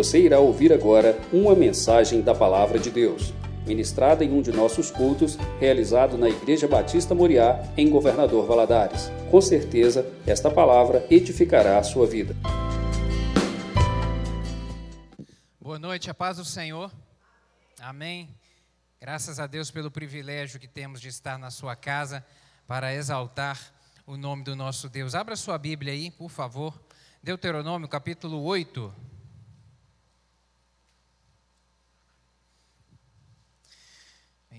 Você irá ouvir agora uma mensagem da Palavra de Deus, ministrada em um de nossos cultos, realizado na Igreja Batista Moriá, em Governador Valadares. Com certeza, esta palavra edificará a sua vida. Boa noite, a paz do Senhor. Amém. Graças a Deus pelo privilégio que temos de estar na sua casa para exaltar o nome do nosso Deus. Abra sua Bíblia aí, por favor. Deuteronômio capítulo 8.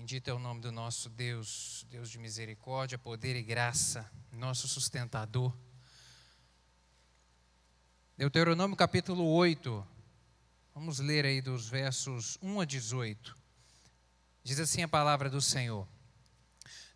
Bendito é o nome do nosso Deus, Deus de misericórdia, poder e graça, nosso sustentador. Deuteronômio capítulo 8. Vamos ler aí dos versos 1 a 18. Diz assim a palavra do Senhor: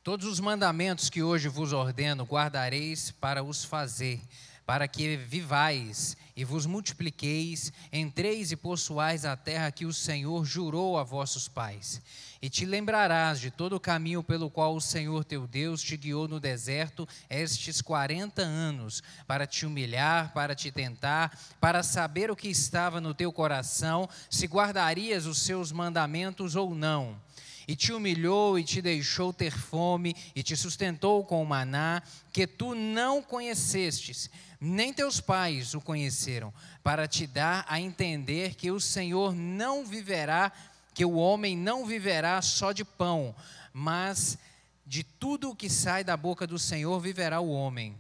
Todos os mandamentos que hoje vos ordeno guardareis para os fazer, para que vivais e vos multipliqueis, entreis e possuais a terra que o Senhor jurou a vossos pais. E te lembrarás de todo o caminho pelo qual o Senhor teu Deus te guiou no deserto estes quarenta anos, para te humilhar, para te tentar, para saber o que estava no teu coração, se guardarias os seus mandamentos ou não e te humilhou e te deixou ter fome, e te sustentou com o maná, que tu não conhecestes, nem teus pais o conheceram, para te dar a entender que o Senhor não viverá, que o homem não viverá só de pão, mas de tudo o que sai da boca do Senhor viverá o homem.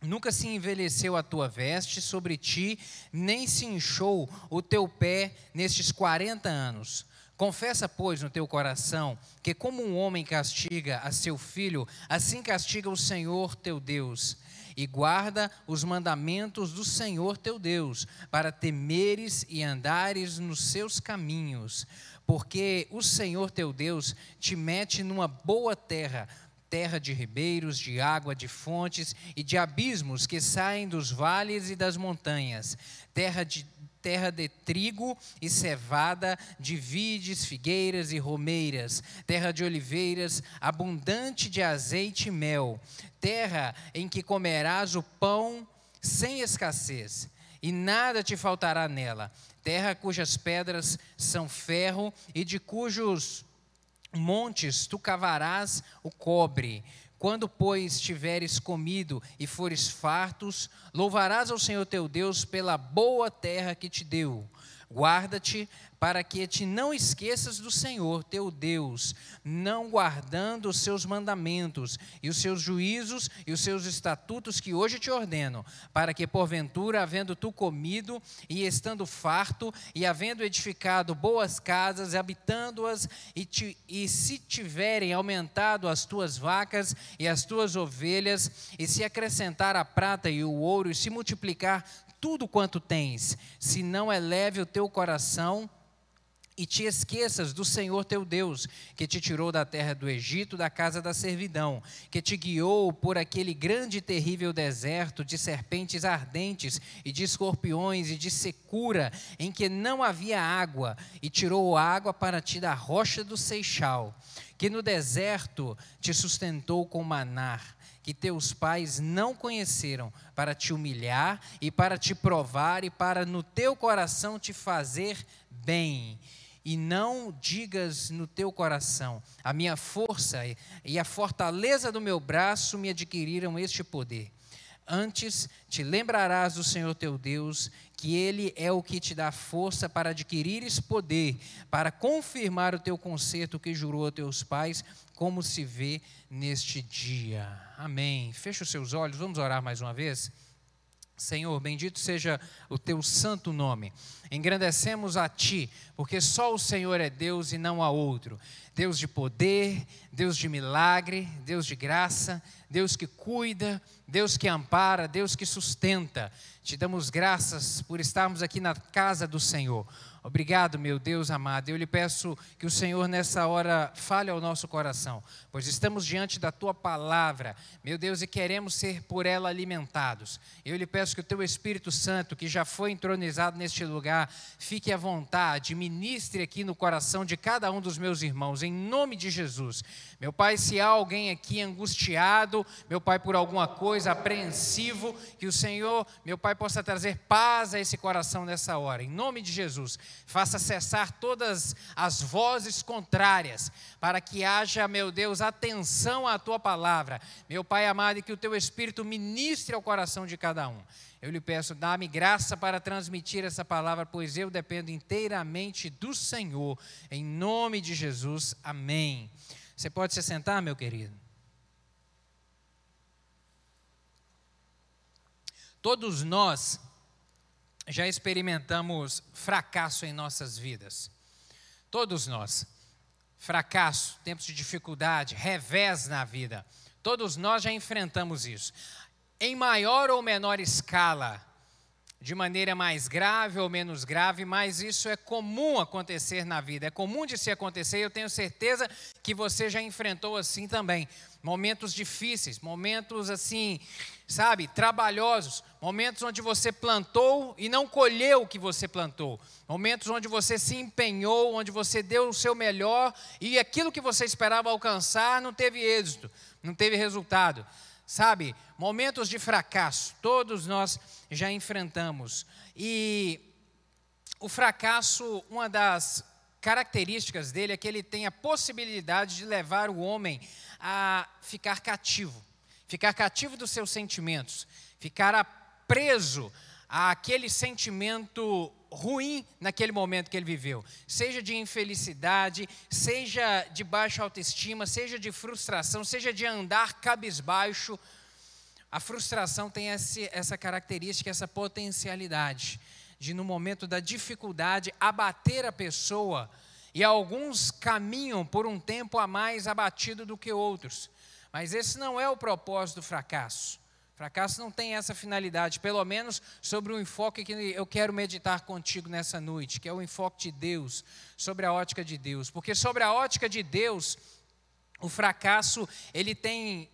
Nunca se envelheceu a tua veste sobre ti, nem se inchou o teu pé nestes quarenta anos. Confessa, pois, no teu coração que, como um homem castiga a seu filho, assim castiga o Senhor teu Deus. E guarda os mandamentos do Senhor teu Deus, para temeres e andares nos seus caminhos. Porque o Senhor teu Deus te mete numa boa terra, terra de ribeiros, de água, de fontes e de abismos que saem dos vales e das montanhas, terra de terra de trigo e cevada, de vides, figueiras e romeiras, terra de oliveiras, abundante de azeite e mel, terra em que comerás o pão sem escassez, e nada te faltará nela, terra cujas pedras são ferro e de cujos montes tu cavarás o cobre, quando, pois, tiveres comido e fores fartos, louvarás ao Senhor teu Deus pela boa terra que te deu. Guarda-te para que te não esqueças do Senhor teu Deus, não guardando os seus mandamentos e os seus juízos e os seus estatutos que hoje te ordeno, para que porventura, havendo tu comido e estando farto e havendo edificado boas casas, habitando-as e, te, e se tiverem aumentado as tuas vacas e as tuas ovelhas e se acrescentar a prata e o ouro e se multiplicar tudo quanto tens, se não eleve o teu coração e te esqueças do Senhor teu Deus, que te tirou da terra do Egito, da casa da servidão, que te guiou por aquele grande e terrível deserto de serpentes ardentes e de escorpiões e de secura, em que não havia água, e tirou água para ti da rocha do Seixal, que no deserto te sustentou com manar que teus pais não conheceram, para te humilhar e para te provar e para no teu coração te fazer bem e não digas no teu coração: a minha força e a fortaleza do meu braço me adquiriram este poder. Antes te lembrarás do Senhor teu Deus, que Ele é o que te dá força para adquirires poder, para confirmar o teu conserto que jurou a teus pais, como se vê neste dia. Amém. Feche os seus olhos, vamos orar mais uma vez. Senhor, bendito seja o teu santo nome. Engrandecemos a ti, porque só o Senhor é Deus e não há outro. Deus de poder, Deus de milagre, Deus de graça, Deus que cuida, Deus que ampara, Deus que sustenta. Te damos graças por estarmos aqui na casa do Senhor. Obrigado, meu Deus amado. Eu lhe peço que o Senhor nessa hora fale ao nosso coração, pois estamos diante da tua palavra, meu Deus, e queremos ser por ela alimentados. Eu lhe peço que o teu Espírito Santo, que já foi entronizado neste lugar, fique à vontade, ministre aqui no coração de cada um dos meus irmãos, em nome de Jesus. Meu Pai, se há alguém aqui angustiado, meu Pai, por alguma coisa, apreensivo, que o Senhor, meu Pai, possa trazer paz a esse coração nessa hora. Em nome de Jesus, faça cessar todas as vozes contrárias, para que haja, meu Deus, atenção à tua palavra. Meu Pai amado, e que o teu Espírito ministre ao coração de cada um. Eu lhe peço, dá-me graça para transmitir essa palavra, pois eu dependo inteiramente do Senhor. Em nome de Jesus, amém. Você pode se sentar, meu querido? Todos nós já experimentamos fracasso em nossas vidas. Todos nós. Fracasso, tempos de dificuldade, revés na vida. Todos nós já enfrentamos isso em maior ou menor escala, de maneira mais grave ou menos grave, mas isso é comum acontecer na vida, é comum de se acontecer, e eu tenho certeza que você já enfrentou assim também. Momentos difíceis, momentos assim, sabe, trabalhosos, momentos onde você plantou e não colheu o que você plantou, momentos onde você se empenhou, onde você deu o seu melhor e aquilo que você esperava alcançar não teve êxito, não teve resultado. Sabe, momentos de fracasso, todos nós já enfrentamos. E o fracasso, uma das características dele é que ele tem a possibilidade de levar o homem a ficar cativo, ficar cativo dos seus sentimentos, ficar preso àquele sentimento ruim naquele momento que ele viveu, seja de infelicidade, seja de baixa autoestima, seja de frustração, seja de andar cabisbaixo. A frustração tem esse, essa característica, essa potencialidade de, no momento da dificuldade, abater a pessoa. E alguns caminham por um tempo a mais abatido do que outros. Mas esse não é o propósito do fracasso. Fracasso não tem essa finalidade, pelo menos sobre o enfoque que eu quero meditar contigo nessa noite, que é o enfoque de Deus, sobre a ótica de Deus. Porque sobre a ótica de Deus, o fracasso, ele tem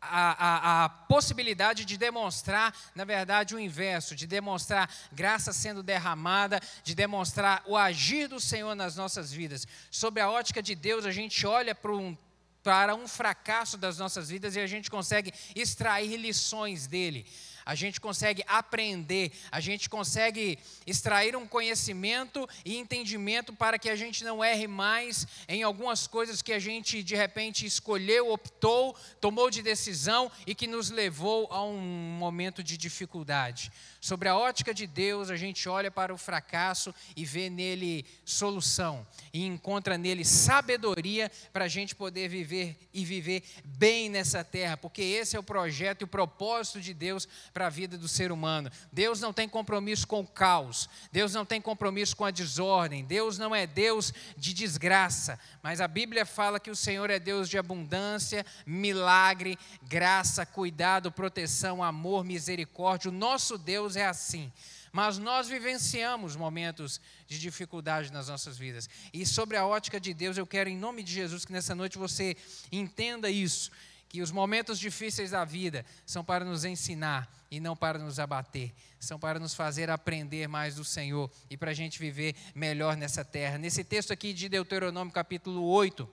a, a, a, possibilidade de demonstrar, na verdade, o inverso, de demonstrar graça sendo derramada, de demonstrar o agir do Senhor nas nossas vidas. Sobre a ótica de Deus, a gente olha para um para um fracasso das nossas vidas e a gente consegue extrair lições dele a gente consegue aprender, a gente consegue extrair um conhecimento e entendimento para que a gente não erre mais em algumas coisas que a gente de repente escolheu, optou, tomou de decisão e que nos levou a um momento de dificuldade. Sobre a ótica de Deus, a gente olha para o fracasso e vê nele solução, e encontra nele sabedoria para a gente poder viver e viver bem nessa terra, porque esse é o projeto e o propósito de Deus para a vida do ser humano. Deus não tem compromisso com o caos, Deus não tem compromisso com a desordem, Deus não é Deus de desgraça, mas a Bíblia fala que o Senhor é Deus de abundância, milagre, graça, cuidado, proteção, amor, misericórdia. O nosso Deus é assim. Mas nós vivenciamos momentos de dificuldade nas nossas vidas. E sobre a ótica de Deus, eu quero, em nome de Jesus, que nessa noite você entenda isso. Que os momentos difíceis da vida são para nos ensinar e não para nos abater. São para nos fazer aprender mais do Senhor e para a gente viver melhor nessa terra. Nesse texto aqui de Deuteronômio, capítulo 8.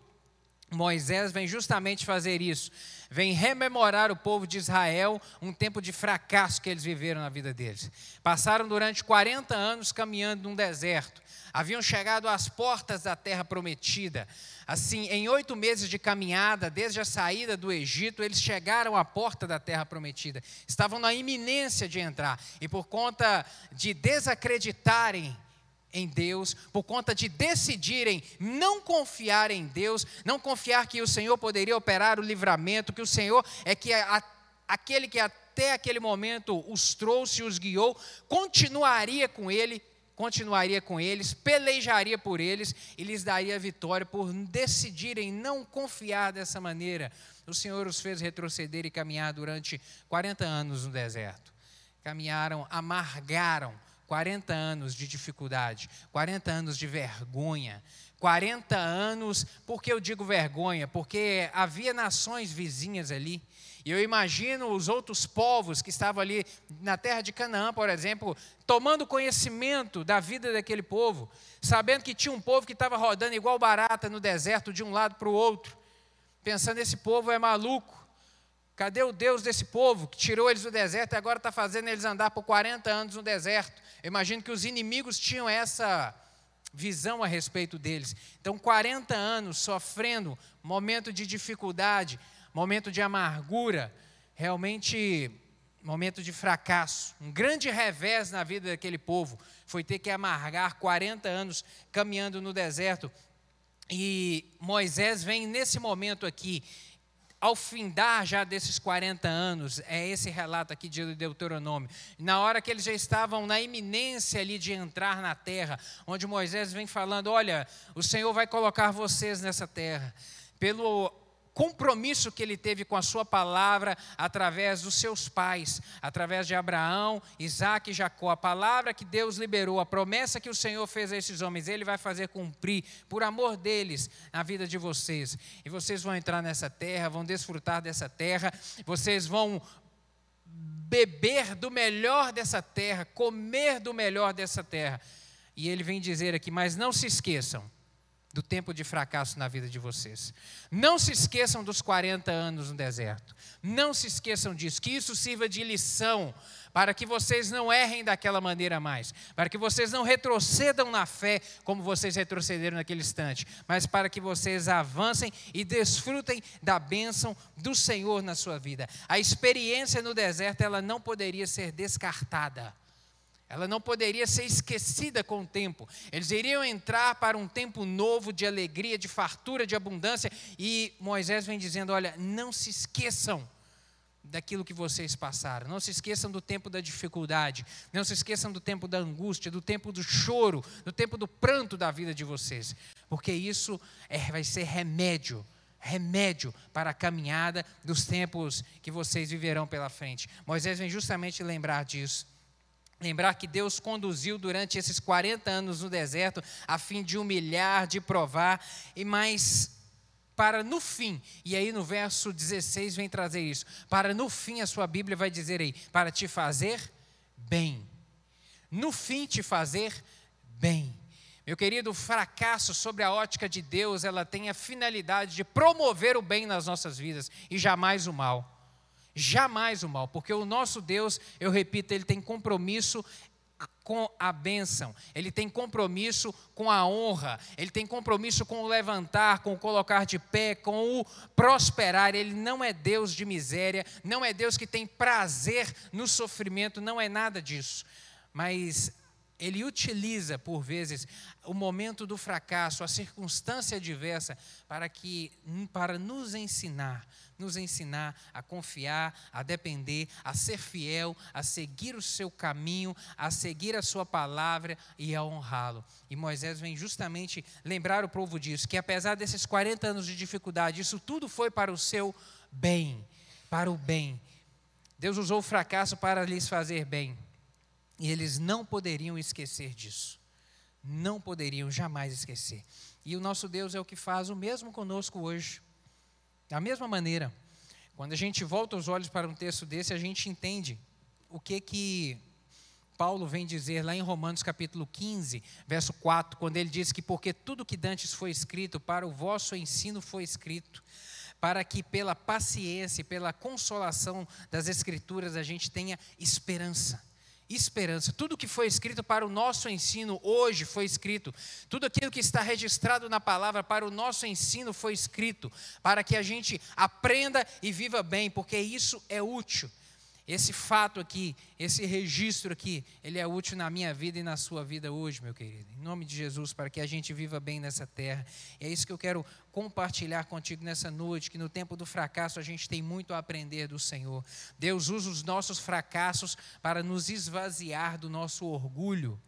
Moisés vem justamente fazer isso, vem rememorar o povo de Israel um tempo de fracasso que eles viveram na vida deles. Passaram durante 40 anos caminhando num deserto, haviam chegado às portas da terra prometida. Assim, em oito meses de caminhada, desde a saída do Egito, eles chegaram à porta da terra prometida, estavam na iminência de entrar, e por conta de desacreditarem em Deus, por conta de decidirem não confiar em Deus, não confiar que o Senhor poderia operar o livramento, que o Senhor é que a, aquele que até aquele momento os trouxe, os guiou, continuaria com ele, continuaria com eles, pelejaria por eles e lhes daria vitória por decidirem não confiar dessa maneira. O Senhor os fez retroceder e caminhar durante 40 anos no deserto. Caminharam, amargaram 40 anos de dificuldade, 40 anos de vergonha, 40 anos, por que eu digo vergonha? Porque havia nações vizinhas ali, e eu imagino os outros povos que estavam ali na terra de Canaã, por exemplo, tomando conhecimento da vida daquele povo, sabendo que tinha um povo que estava rodando igual barata no deserto de um lado para o outro, pensando: esse povo é maluco, Cadê o Deus desse povo que tirou eles do deserto e agora está fazendo eles andar por 40 anos no deserto? Eu imagino que os inimigos tinham essa visão a respeito deles. Então, 40 anos sofrendo, momento de dificuldade, momento de amargura, realmente momento de fracasso. Um grande revés na vida daquele povo foi ter que amargar 40 anos caminhando no deserto. E Moisés vem nesse momento aqui ao findar já desses 40 anos, é esse relato aqui de Deuteronômio, na hora que eles já estavam na iminência ali de entrar na terra, onde Moisés vem falando: Olha, o Senhor vai colocar vocês nessa terra, pelo compromisso que ele teve com a sua palavra através dos seus pais, através de Abraão, Isaac e Jacó. A palavra que Deus liberou, a promessa que o Senhor fez a esses homens, ele vai fazer cumprir por amor deles na vida de vocês. E vocês vão entrar nessa terra, vão desfrutar dessa terra, vocês vão beber do melhor dessa terra, comer do melhor dessa terra. E ele vem dizer aqui, mas não se esqueçam do tempo de fracasso na vida de vocês. Não se esqueçam dos 40 anos no deserto. Não se esqueçam disso, que isso sirva de lição para que vocês não errem daquela maneira mais, para que vocês não retrocedam na fé como vocês retrocederam naquele instante, mas para que vocês avancem e desfrutem da bênção do Senhor na sua vida. A experiência no deserto, ela não poderia ser descartada. Ela não poderia ser esquecida com o tempo. Eles iriam entrar para um tempo novo de alegria, de fartura, de abundância. E Moisés vem dizendo: olha, não se esqueçam daquilo que vocês passaram. Não se esqueçam do tempo da dificuldade. Não se esqueçam do tempo da angústia, do tempo do choro, do tempo do pranto da vida de vocês. Porque isso é, vai ser remédio remédio para a caminhada dos tempos que vocês viverão pela frente. Moisés vem justamente lembrar disso. Lembrar que Deus conduziu durante esses 40 anos no deserto a fim de humilhar, de provar, e mais para no fim, e aí no verso 16 vem trazer isso, para no fim a sua Bíblia vai dizer aí, para te fazer bem. No fim te fazer bem. Meu querido, o fracasso sobre a ótica de Deus, ela tem a finalidade de promover o bem nas nossas vidas e jamais o mal. Jamais o mal, porque o nosso Deus, eu repito, ele tem compromisso com a bênção, ele tem compromisso com a honra, ele tem compromisso com o levantar, com o colocar de pé, com o prosperar. Ele não é Deus de miséria, não é Deus que tem prazer no sofrimento, não é nada disso. Mas ele utiliza, por vezes, o momento do fracasso, a circunstância adversa, para, que, para nos ensinar, nos ensinar a confiar, a depender, a ser fiel, a seguir o seu caminho, a seguir a sua palavra e a honrá-lo. E Moisés vem justamente lembrar o povo disso, que apesar desses 40 anos de dificuldade, isso tudo foi para o seu bem, para o bem. Deus usou o fracasso para lhes fazer bem. E eles não poderiam esquecer disso. Não poderiam jamais esquecer. E o nosso Deus é o que faz o mesmo conosco hoje. Da mesma maneira, quando a gente volta os olhos para um texto desse, a gente entende o que que Paulo vem dizer lá em Romanos capítulo 15, verso 4, quando ele diz que porque tudo que dantes foi escrito para o vosso ensino foi escrito, para que pela paciência e pela consolação das escrituras a gente tenha esperança esperança. Tudo que foi escrito para o nosso ensino hoje foi escrito. Tudo aquilo que está registrado na palavra para o nosso ensino foi escrito, para que a gente aprenda e viva bem, porque isso é útil. Esse fato aqui, esse registro aqui, ele é útil na minha vida e na sua vida hoje, meu querido. Em nome de Jesus, para que a gente viva bem nessa terra. E é isso que eu quero compartilhar contigo nessa noite, que no tempo do fracasso a gente tem muito a aprender do Senhor. Deus usa os nossos fracassos para nos esvaziar do nosso orgulho.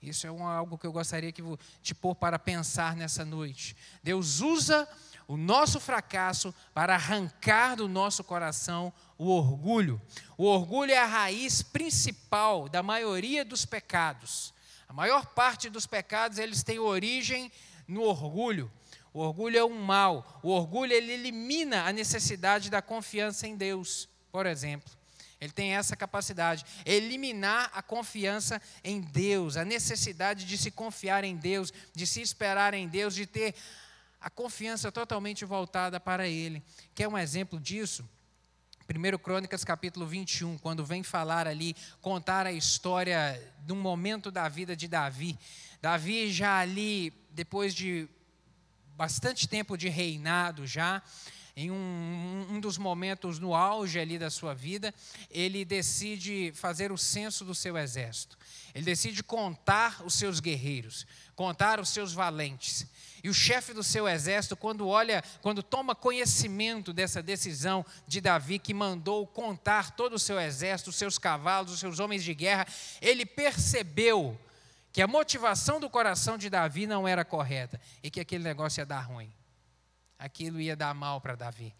Isso é algo que eu gostaria de te pôr para pensar nessa noite. Deus usa o nosso fracasso para arrancar do nosso coração o orgulho. O orgulho é a raiz principal da maioria dos pecados. A maior parte dos pecados eles têm origem no orgulho. O orgulho é um mal. O orgulho ele elimina a necessidade da confiança em Deus, por exemplo. Ele tem essa capacidade, eliminar a confiança em Deus, a necessidade de se confiar em Deus, de se esperar em Deus, de ter a confiança totalmente voltada para Ele. Quer um exemplo disso? 1 Crônicas capítulo 21, quando vem falar ali, contar a história de um momento da vida de Davi. Davi já ali, depois de bastante tempo de reinado já, em um, um, dos momentos no auge ali da sua vida, ele decide fazer o censo do seu exército. Ele decide contar os seus guerreiros, contar os seus valentes. E o chefe do seu exército, quando olha, quando toma conhecimento dessa decisão de Davi, que mandou contar todo o seu exército, os seus cavalos, os seus homens de guerra, ele percebeu que a motivação do coração de Davi não era correta e que aquele negócio ia dar ruim. Aquilo ia dar mal para Davi.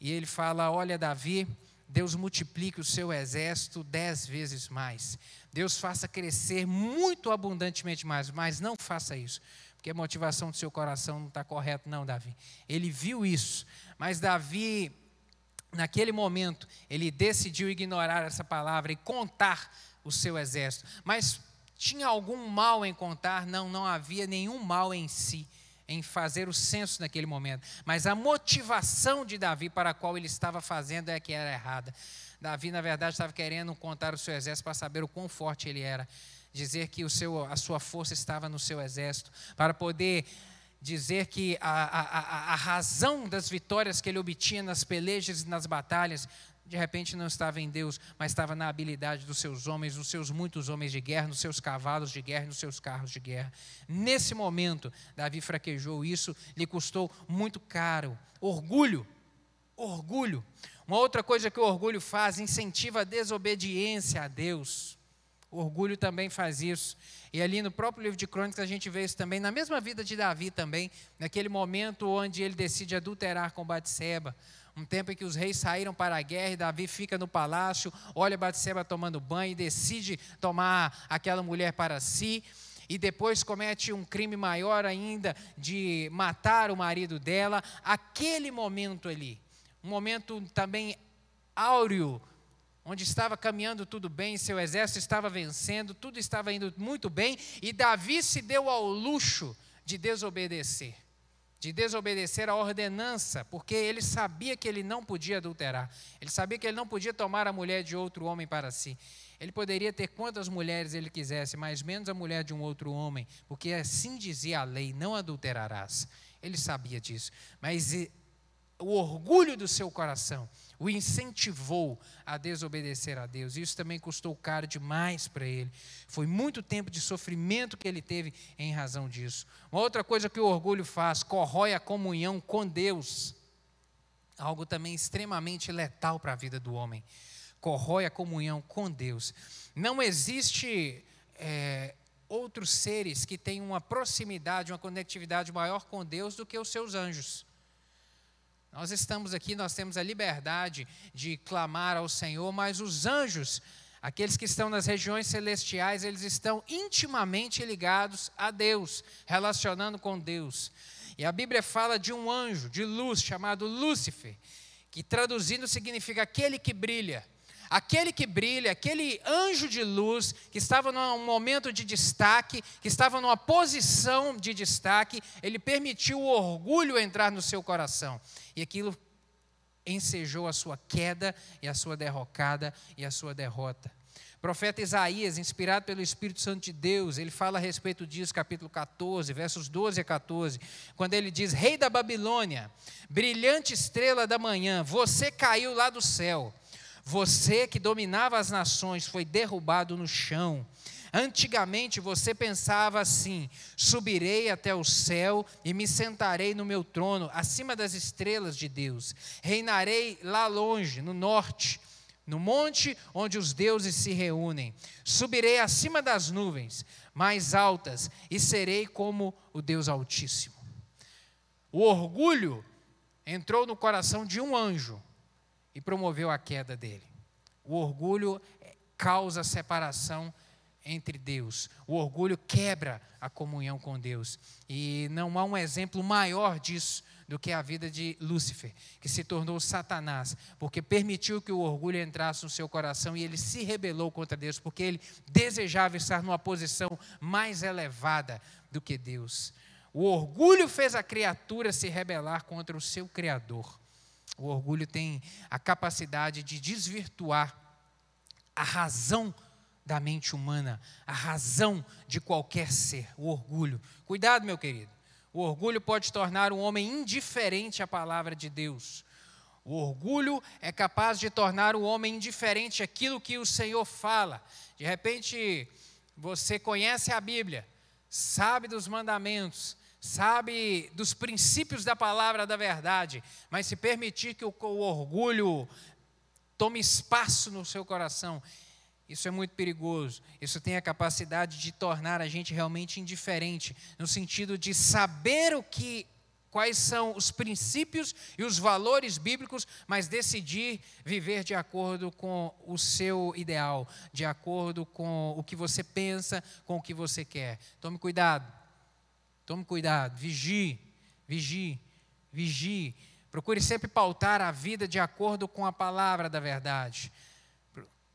E ele fala: Olha, Davi, Deus multiplique o seu exército dez vezes mais. Deus faça crescer muito abundantemente mais, mas não faça isso, porque a motivação do seu coração não está correta, não, Davi. Ele viu isso, mas Davi, naquele momento, ele decidiu ignorar essa palavra e contar o seu exército. Mas tinha algum mal em contar? Não, não havia nenhum mal em si em fazer o censo naquele momento, mas a motivação de Davi para a qual ele estava fazendo é que era errada. Davi, na verdade, estava querendo contar o seu exército para saber o quão forte ele era, dizer que o seu, a sua força estava no seu exército, para poder dizer que a, a, a, razão das vitórias que ele obtinha nas pelejas e nas batalhas de repente não estava em Deus, mas estava na habilidade dos seus homens, nos seus muitos homens de guerra, nos seus cavalos de guerra, nos seus carros de guerra. Nesse momento, Davi fraquejou isso, lhe custou muito caro. Orgulho, orgulho. Uma outra coisa que o orgulho faz, incentiva a desobediência a Deus. O orgulho também faz isso. E ali no próprio livro de Crônicas a gente vê isso também, na mesma vida de Davi também, naquele momento onde ele decide adulterar com Batseba um tempo em que os reis saíram para a guerra e Davi fica no palácio, olha Batseba tomando banho e decide tomar aquela mulher para si. E depois comete um crime maior ainda de matar o marido dela. Aquele momento ali, um momento também áureo, onde estava caminhando tudo bem, seu exército estava vencendo, tudo estava indo muito bem, e Davi se deu ao luxo de desobedecer de desobedecer a ordenança, porque ele sabia que ele não podia adulterar, ele sabia que ele não podia tomar a mulher de outro homem para si. Ele poderia ter quantas mulheres ele quisesse, mas menos a mulher de um outro homem, porque assim dizia a lei: não adulterarás. Ele sabia disso, mas o orgulho do seu coração o incentivou a desobedecer a Deus. Isso também custou caro demais para ele. Foi muito tempo de sofrimento que ele teve em razão disso. Uma outra coisa que o orgulho faz, corrói a comunhão com Deus. Algo também extremamente letal para a vida do homem. Corrói a comunhão com Deus. Não existe é, outros seres que tenham uma proximidade, uma conectividade maior com Deus do que os seus anjos. Nós estamos aqui, nós temos a liberdade de clamar ao Senhor, mas os anjos, aqueles que estão nas regiões celestiais, eles estão intimamente ligados a Deus, relacionando com Deus. E a Bíblia fala de um anjo de luz chamado Lúcifer, que traduzindo significa aquele que brilha. Aquele que brilha, aquele anjo de luz que estava num momento de destaque, que estava numa posição de destaque, ele permitiu o orgulho entrar no seu coração. E aquilo ensejou a sua queda e a sua derrocada e a sua derrota. O profeta Isaías, inspirado pelo Espírito Santo de Deus, ele fala a respeito disso, capítulo 14, versos 12 a 14, quando ele diz: Rei da Babilônia, brilhante estrela da manhã, você caiu lá do céu você que dominava as nações foi derrubado no chão. Antigamente você pensava assim: subirei até o céu e me sentarei no meu trono, acima das estrelas de Deus. Reinarei lá longe, no norte, no monte onde os deuses se reúnem. Subirei acima das nuvens mais altas e serei como o Deus Altíssimo. O orgulho entrou no coração de um anjo e promoveu a queda dele. O orgulho causa separação entre Deus. O orgulho quebra a comunhão com Deus. E não há um exemplo maior disso do que a vida de Lúcifer, que se tornou Satanás, porque permitiu que o orgulho entrasse no seu coração e ele se rebelou contra Deus, porque ele desejava estar numa posição mais elevada do que Deus. O orgulho fez a criatura se rebelar contra o seu Criador. O orgulho tem a capacidade de desvirtuar a razão da mente humana, a razão de qualquer ser, o orgulho. Cuidado, meu querido. O orgulho pode tornar um homem indiferente à palavra de Deus. O orgulho é capaz de tornar o homem indiferente àquilo que o Senhor fala. De repente, você conhece a Bíblia, sabe dos mandamentos, sabe dos princípios da palavra da verdade, mas se permitir que o, o orgulho tome espaço no seu coração, isso é muito perigoso. Isso tem a capacidade de tornar a gente realmente indiferente, no sentido de saber o que quais são os princípios e os valores bíblicos, mas decidir viver de acordo com o seu ideal, de acordo com o que você pensa, com o que você quer. Tome cuidado. Tome cuidado, vigie, vigie, vigie. Procure sempre pautar a vida de acordo com a palavra da verdade.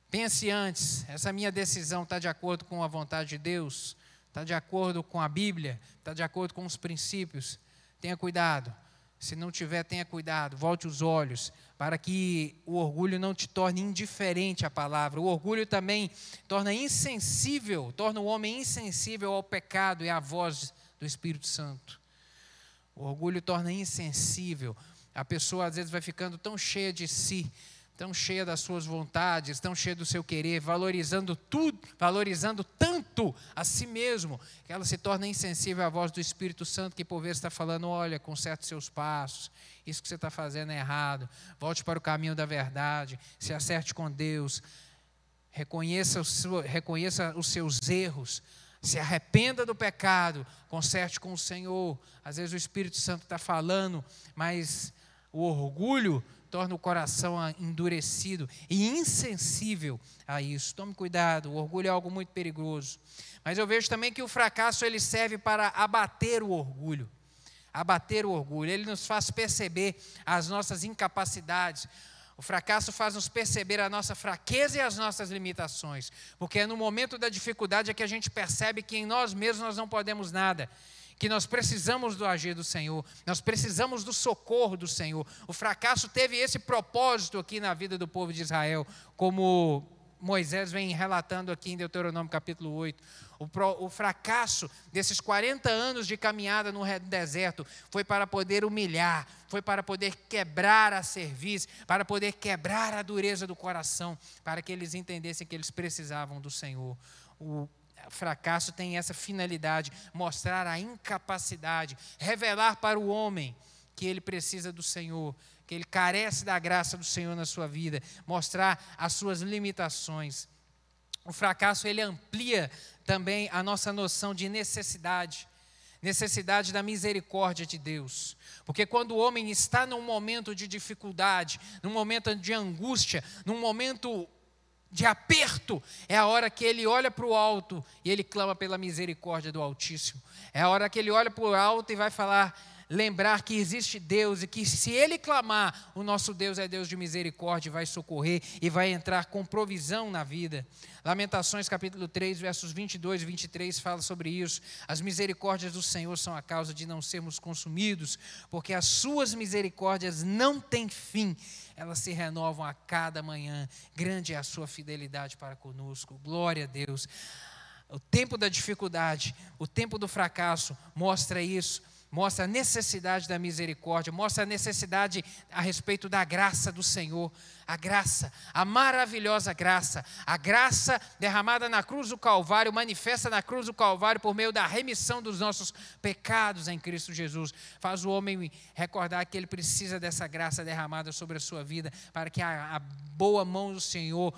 Pense antes, essa minha decisão está de acordo com a vontade de Deus? Está de acordo com a Bíblia? Está de acordo com os princípios? Tenha cuidado. Se não tiver, tenha cuidado. Volte os olhos para que o orgulho não te torne indiferente à palavra. O orgulho também torna insensível, torna o homem insensível ao pecado e à voz do Espírito Santo. O orgulho torna insensível. A pessoa às vezes vai ficando tão cheia de si, tão cheia das suas vontades, tão cheia do seu querer, valorizando tudo, valorizando tanto a si mesmo, que ela se torna insensível à voz do Espírito Santo, que por vezes está falando: olha, conserte seus passos, isso que você está fazendo é errado, volte para o caminho da verdade, se acerte com Deus, reconheça, reconheça os seus erros, se arrependa do pecado, conserte com o Senhor. Às vezes o Espírito Santo está falando, mas o orgulho torna o coração endurecido e insensível a isso. Tome cuidado, o orgulho é algo muito perigoso. Mas eu vejo também que o fracasso ele serve para abater o orgulho. Abater o orgulho, ele nos faz perceber as nossas incapacidades. O fracasso faz nos perceber a nossa fraqueza e as nossas limitações, porque é no momento da dificuldade é que a gente percebe que em nós mesmos nós não podemos nada que nós precisamos do agir do Senhor, nós precisamos do socorro do Senhor. O fracasso teve esse propósito aqui na vida do povo de Israel, como Moisés vem relatando aqui em Deuteronômio capítulo 8. O, pro, o, fracasso desses 40 anos de caminhada no deserto foi para poder humilhar, foi para poder quebrar a cerviz, para poder quebrar a dureza do coração, para que eles entendessem que eles precisavam do Senhor. O fracasso tem essa finalidade: mostrar a incapacidade, revelar para o homem que ele precisa do Senhor, que ele carece da graça do Senhor na sua vida, mostrar as suas limitações. O fracasso ele amplia também a nossa noção de necessidade, necessidade da misericórdia de Deus. Porque quando o homem está num momento de dificuldade, num momento de angústia, num momento de aperto, é a hora que ele olha para o alto e ele clama pela misericórdia do Altíssimo. É a hora que ele olha para o alto e vai falar: lembrar que existe Deus e que se ele clamar, o nosso Deus é Deus de misericórdia, vai socorrer e vai entrar com provisão na vida. Lamentações capítulo 3, versos 22 e 23 fala sobre isso. As misericórdias do Senhor são a causa de não sermos consumidos, porque as suas misericórdias não têm fim. Elas se renovam a cada manhã. Grande é a sua fidelidade para conosco. Glória a Deus. O tempo da dificuldade, o tempo do fracasso mostra isso mostra a necessidade da misericórdia, mostra a necessidade a respeito da graça do Senhor, a graça, a maravilhosa graça, a graça derramada na cruz do Calvário, manifesta na cruz do Calvário por meio da remissão dos nossos pecados em Cristo Jesus. Faz o homem recordar que ele precisa dessa graça derramada sobre a sua vida, para que a, a boa mão do Senhor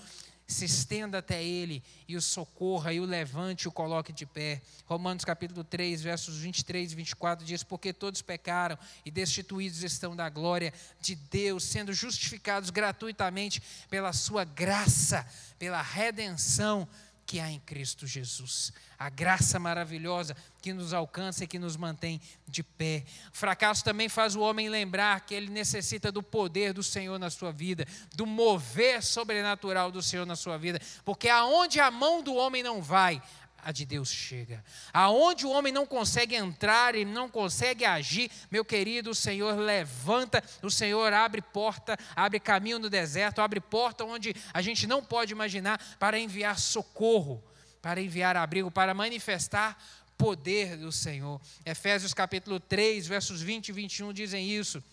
se estenda até ele e o socorra e o levante e o coloque de pé. Romanos capítulo 3, versos 23 e 24 diz: Porque todos pecaram e destituídos estão da glória de Deus, sendo justificados gratuitamente pela sua graça, pela redenção que há em Cristo Jesus. A graça maravilhosa que nos alcança e que nos mantém de pé. O fracasso também faz o homem lembrar que ele necessita do poder do Senhor na sua vida, do mover sobrenatural do Senhor na sua vida, porque aonde a mão do homem não vai, a de Deus chega. Aonde o homem não consegue entrar e não consegue agir, meu querido, o Senhor levanta, o Senhor abre porta, abre caminho no deserto, abre porta onde a gente não pode imaginar para enviar socorro, para enviar abrigo, para manifestar poder do Senhor. Efésios capítulo 3, versos 20 e 21 dizem isso.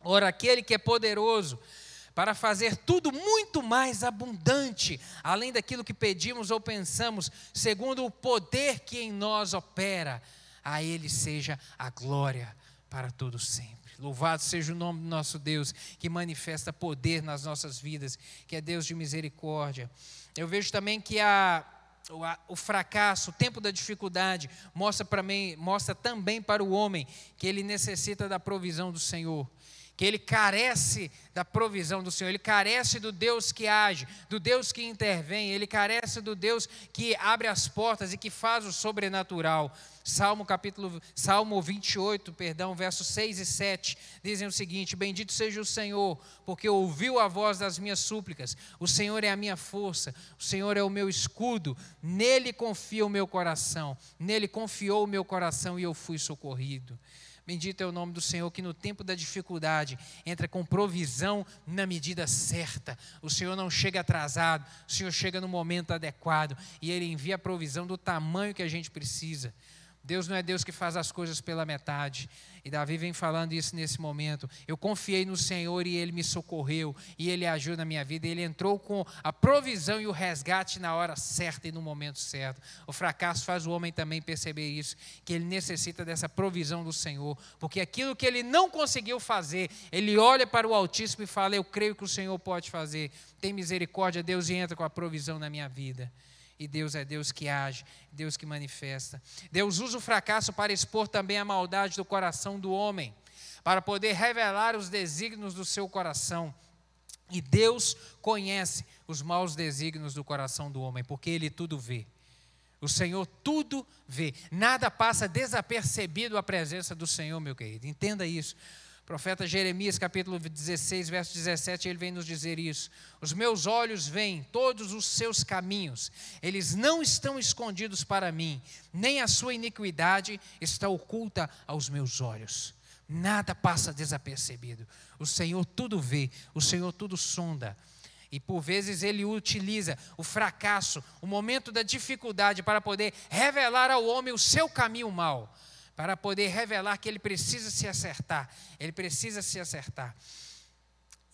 Ora, aquele que é poderoso para fazer tudo muito mais abundante, além daquilo que pedimos ou pensamos, segundo o poder que em nós opera. A Ele seja a glória para todo sempre. Louvado seja o nome do nosso Deus, que manifesta poder nas nossas vidas, que é Deus de misericórdia. Eu vejo também que a, o, fracasso, o tempo da dificuldade, mostra, para mim, mostra também para o homem que ele necessita da provisão do Senhor que ele carece da provisão do Senhor, ele carece do Deus que age, do Deus que intervém, ele carece do Deus que abre as portas e que faz o sobrenatural. Salmo capítulo Salmo 28, perdão, versos 6 e 7 dizem o seguinte: Bendito seja o Senhor, porque ouviu a voz das minhas súplicas. O Senhor é a minha força, o Senhor é o meu escudo. Nele confia o meu coração. Nele confiou o meu coração e eu fui socorrido. Bendito é o nome do Senhor que no tempo da dificuldade entra com provisão na medida certa. O Senhor não chega atrasado, o Senhor chega no momento adequado e Ele envia a provisão do tamanho que a gente precisa. Deus não é Deus que faz as coisas pela metade. E Davi vem falando isso nesse momento. Eu confiei no Senhor e ele me socorreu, e ele agiu na minha vida. Ele entrou com a provisão e o resgate na hora certa e no momento certo. O fracasso faz o homem também perceber isso, que ele necessita dessa provisão do Senhor, porque aquilo que ele não conseguiu fazer, ele olha para o Altíssimo e fala: Eu creio que o Senhor pode fazer. Tem misericórdia, Deus, e entra com a provisão na minha vida. E Deus é Deus que age, Deus que manifesta. Deus usa o fracasso para expor também a maldade do coração do homem, para poder revelar os desígnios do seu coração. E Deus conhece os maus desígnios do coração do homem, porque Ele tudo vê. O Senhor tudo vê. Nada passa desapercebido a presença do Senhor, meu querido. Entenda isso profeta Jeremias, capítulo 16, verso 17, ele vem nos dizer isso. Os meus olhos veem todos os seus caminhos, eles não estão escondidos para mim, nem a sua iniquidade está oculta aos meus olhos. Nada passa desapercebido. O Senhor tudo vê, o Senhor tudo sonda. E por vezes ele utiliza o fracasso, o momento da dificuldade para poder revelar ao homem o seu caminho mal para poder revelar que ele precisa se acertar, ele precisa se acertar.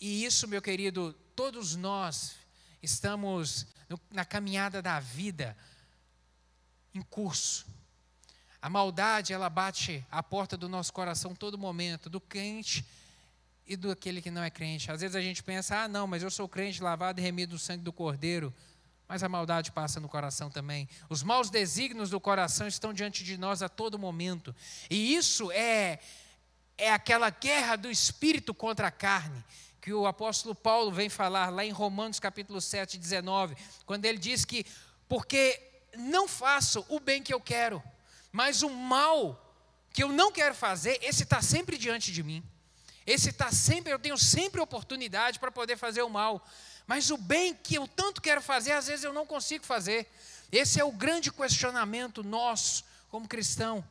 E isso, meu querido, todos nós estamos na caminhada da vida em curso. A maldade, ela bate a porta do nosso coração todo momento, do crente e do aquele que não é crente. Às vezes a gente pensa, ah, não, mas eu sou crente lavado e remido do sangue do Cordeiro mas a maldade passa no coração também. Os maus desígnios do coração estão diante de nós a todo momento. E isso é é aquela guerra do espírito contra a carne, que o apóstolo Paulo vem falar lá em Romanos capítulo 7, 19, quando ele diz que porque não faço o bem que eu quero, mas o mal que eu não quero fazer, esse está sempre diante de mim. Esse está sempre, eu tenho sempre oportunidade para poder fazer o mal. Mas o bem que eu tanto quero fazer, às vezes eu não consigo fazer. Esse é o grande questionamento nosso, como cristão,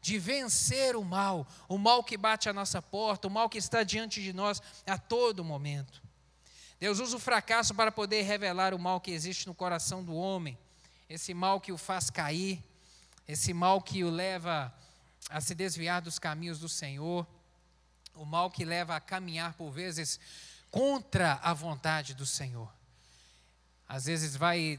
de vencer o mal, o mal que bate à nossa porta, o mal que está diante de nós a todo momento. Deus usa o fracasso para poder revelar o mal que existe no coração do homem, esse mal que o faz cair, esse mal que o leva a se desviar dos caminhos do Senhor, o mal que leva a caminhar por vezes contra a vontade do Senhor. Às vezes vai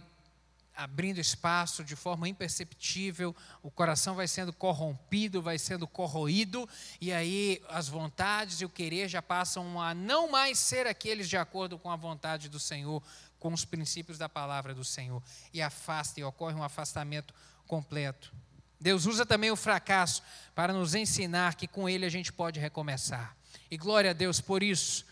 abrindo espaço de forma imperceptível, o coração vai sendo corrompido, vai sendo corroído, e aí as vontades e o querer já passam a não mais ser aqueles de acordo com a vontade do Senhor, com os princípios da palavra do Senhor, e afasta, e ocorre um afastamento completo. Deus usa também o fracasso para nos ensinar que com ele a gente pode recomeçar. E glória a Deus por isso.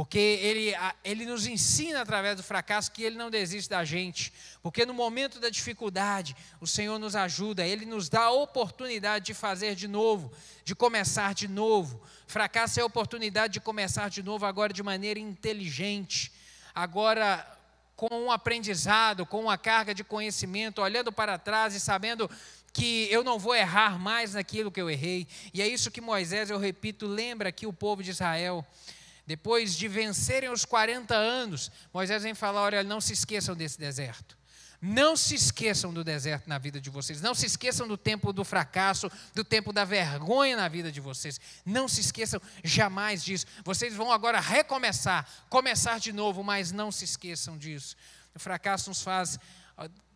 Porque ele, ele nos ensina através do fracasso que ele não desiste da gente. Porque no momento da dificuldade, o Senhor nos ajuda, ele nos dá a oportunidade de fazer de novo, de começar de novo. Fracasso é a oportunidade de começar de novo, agora de maneira inteligente, agora com um aprendizado, com uma carga de conhecimento, olhando para trás e sabendo que eu não vou errar mais naquilo que eu errei. E é isso que Moisés, eu repito, lembra aqui o povo de Israel. Depois de vencerem os 40 anos, Moisés vem falar: olha, não se esqueçam desse deserto. Não se esqueçam do deserto na vida de vocês. Não se esqueçam do tempo do fracasso, do tempo da vergonha na vida de vocês. Não se esqueçam jamais disso. Vocês vão agora recomeçar, começar de novo, mas não se esqueçam disso. O fracasso nos faz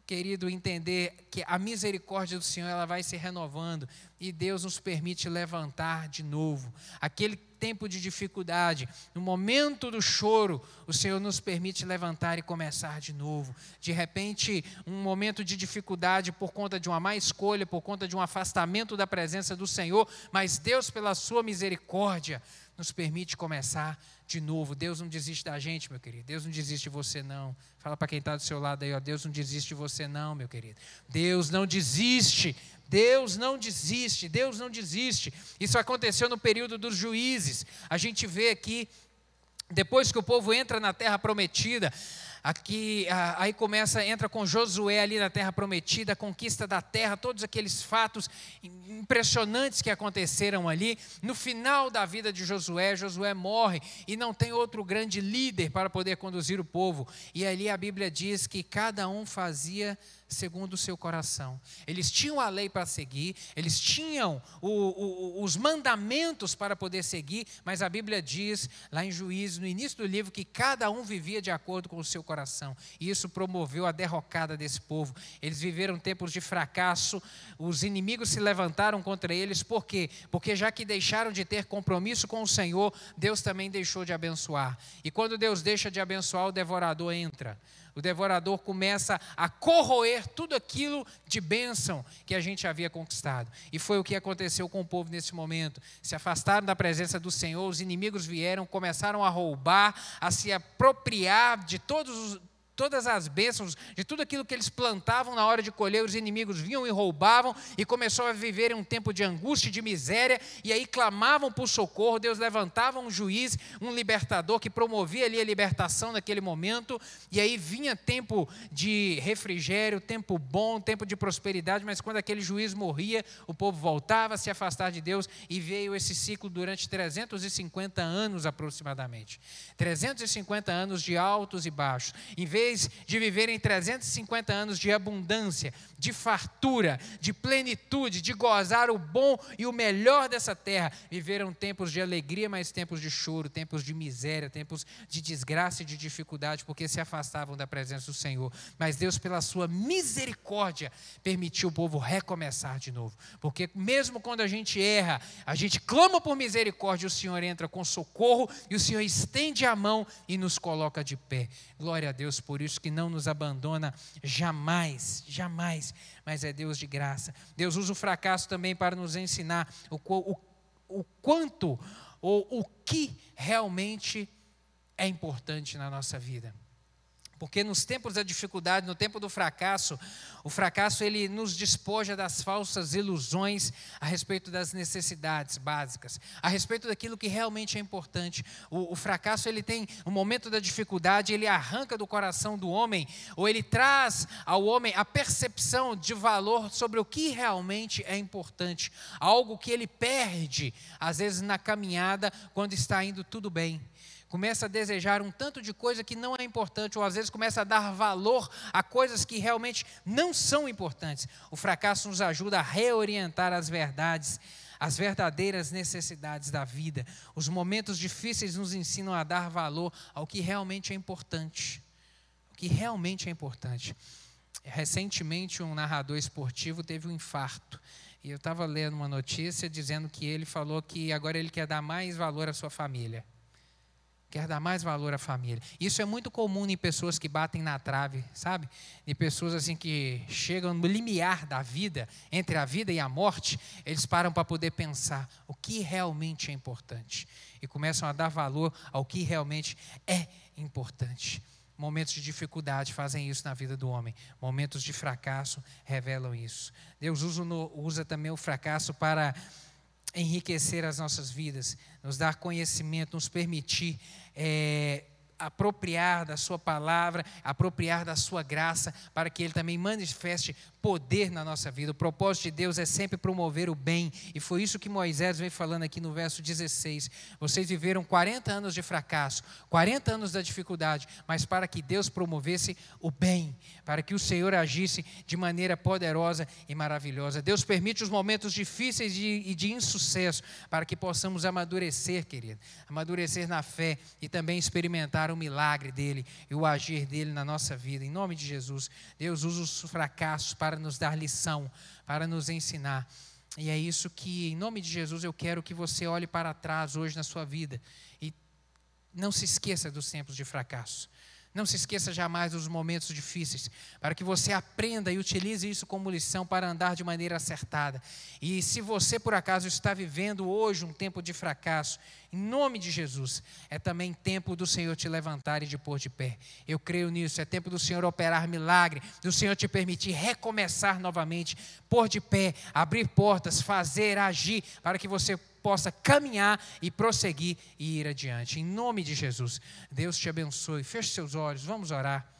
querido, entender que a misericórdia do Senhor ela vai se renovando e Deus nos permite levantar de novo. Aquele tempo de dificuldade, no momento do choro, o Senhor nos permite levantar e começar de novo. De repente, um momento de dificuldade por conta de uma má escolha, por conta de um afastamento da presença do Senhor, mas Deus, pela sua misericórdia, nos permite começar de novo. Deus não desiste da gente, meu querido. Deus não desiste de você, não. Fala para quem está do seu lado aí, ó. Deus não desiste de você, não, meu querido. Deus não desiste. Deus não desiste. Deus não desiste. Isso aconteceu no período dos juízes. A gente vê aqui, depois que o povo entra na terra prometida, Aqui, aí começa, entra com Josué ali na terra prometida, a conquista da terra, todos aqueles fatos impressionantes que aconteceram ali. No final da vida de Josué, Josué morre e não tem outro grande líder para poder conduzir o povo. E ali a Bíblia diz que cada um fazia segundo o seu coração. Eles tinham a lei para seguir, eles tinham o, o, os mandamentos para poder seguir, mas a Bíblia diz, lá em Juízes, no início do livro, que cada um vivia de acordo com o seu coração. E isso promoveu a derrocada desse povo. Eles viveram tempos de fracasso, os inimigos se levantaram contra eles, por quê? Porque já que deixaram de ter compromisso com o Senhor, Deus também deixou de abençoar. E quando Deus deixa de abençoar, o devorador entra o devorador começa a corroer tudo aquilo de bênção que a gente havia conquistado. E foi o que aconteceu com o povo nesse momento. Se afastaram da presença do Senhor, os inimigos vieram, começaram a roubar, a se apropriar de todos os todas as bênçãos, de tudo aquilo que eles plantavam na hora de colher, os inimigos vinham e roubavam, e começou a viver em um tempo de angústia, de miséria, e aí clamavam por socorro, Deus levantava um juiz, um libertador, que promovia ali a libertação naquele momento, e aí vinha tempo de refrigério, tempo bom, tempo de prosperidade, mas quando aquele juiz morria, o povo voltava a se afastar de Deus, e veio esse ciclo durante 350 anos aproximadamente. 350 anos de altos e baixos. Em vez vez de viverem 350 anos de abundância, de fartura, de plenitude, de gozar o bom e o melhor dessa terra, viveram tempos de alegria, mas tempos de choro, tempos de miséria, tempos de desgraça e de dificuldade, porque se afastavam da presença do Senhor. Mas Deus, pela sua misericórdia, permitiu o povo recomeçar de novo. Porque mesmo quando a gente erra, a gente clama por misericórdia, o Senhor entra com socorro e o Senhor estende a mão e nos coloca de pé. Glória a Deus por isso que não nos abandona jamais, jamais, mas é Deus de graça. Deus usa o fracasso também para nos ensinar o, o, o quanto ou o que realmente é importante na nossa vida. Porque nos tempos da dificuldade, no tempo do fracasso, o fracasso ele nos despoja das falsas ilusões a respeito das necessidades básicas, a respeito daquilo que realmente é importante. O, o fracasso ele tem um momento da dificuldade, ele arranca do coração do homem, ou ele traz ao homem a percepção de valor sobre o que realmente é importante, algo que ele perde às vezes na caminhada quando está indo tudo bem começa a desejar um tanto de coisa que não é importante, ou às vezes começa a dar valor a coisas que realmente não são importantes. O fracasso nos ajuda a reorientar as verdades, as verdadeiras necessidades da vida. Os momentos difíceis nos ensinam a dar valor ao que realmente é importante. O que realmente é importante. Recentemente, um narrador esportivo teve um infarto. E eu estava lendo uma notícia dizendo que ele falou que agora ele quer dar mais valor à sua família quer dar mais valor à família. Isso é muito comum em pessoas que batem na trave, sabe? Em pessoas assim que chegam no limiar da vida, entre a vida e a morte, eles param para poder pensar o que realmente é importante e começam a dar valor ao que realmente é importante. Momentos de dificuldade fazem isso na vida do homem. Momentos de fracasso revelam isso. Deus usa, usa também o fracasso para enriquecer as nossas vidas, nos dar conhecimento, nos permitir é, apropriar da sua palavra, apropriar da sua graça, para que ele também manifeste poder na nossa vida. O propósito de Deus é sempre promover o bem, e foi isso que Moisés vem falando aqui no verso 16. Vocês viveram 40 anos de fracasso, 40 anos da dificuldade, mas para que Deus promovesse o bem, para que o Senhor agisse de maneira poderosa e maravilhosa. Deus permite os momentos difíceis e de insucesso para que possamos amadurecer, querido, amadurecer na fé e também experimentar o milagre dele e o agir dele na nossa vida. Em nome de Jesus, Deus usa os fracassos para para nos dar lição, para nos ensinar. E é isso que, em nome de Jesus, eu quero que você olhe para trás hoje na sua vida e não se esqueça dos tempos de fracasso. Não se esqueça jamais dos momentos difíceis, para que você aprenda e utilize isso como lição para andar de maneira acertada. E se você, por acaso, está vivendo hoje um tempo de fracasso, em nome de Jesus, é também tempo do Senhor te levantar e de pôr de pé. Eu creio nisso, é tempo do Senhor operar milagre, do Senhor te permitir recomeçar novamente, pôr de pé, abrir portas, fazer, agir, para que você possa caminhar e prosseguir e ir adiante. Em nome de Jesus, Deus te abençoe. Feche seus olhos, vamos orar.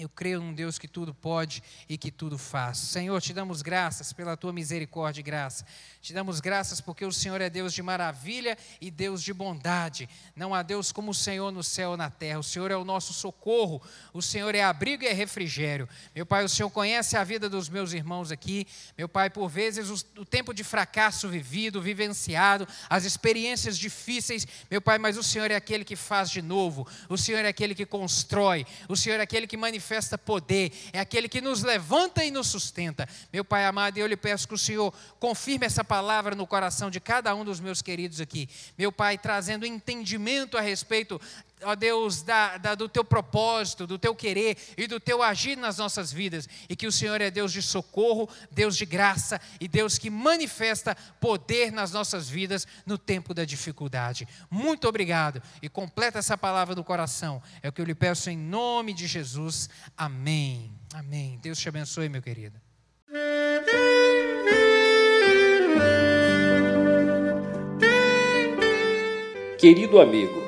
Eu creio num Deus que tudo pode e que tudo faz. Senhor, te damos graças pela tua misericórdia e graça. Te damos graças porque o Senhor é Deus de maravilha e Deus de bondade. Não há Deus como o Senhor no céu ou na terra. O Senhor é o nosso socorro. O Senhor é abrigo e é refrigério. Meu Pai, o Senhor conhece a vida dos meus irmãos aqui. Meu Pai, por vezes o, o tempo de fracasso vivido, vivenciado, as experiências difíceis. Meu Pai, mas o Senhor é aquele que faz de novo. O Senhor é aquele que constrói. O Senhor é aquele que manifesta poder. É aquele que nos levanta e nos sustenta. Meu Pai amado, eu lhe peço que o Senhor confirme essa palavra no coração de cada um dos meus queridos aqui. Meu Pai, trazendo entendimento a respeito ó Deus, da, da, do teu propósito, do teu querer e do teu agir nas nossas vidas, e que o Senhor é Deus de socorro, Deus de graça e Deus que manifesta poder nas nossas vidas no tempo da dificuldade. Muito obrigado e completa essa palavra no coração, é o que eu lhe peço em nome de Jesus. Amém. Amém. Deus te abençoe, meu querido. Querido amigo,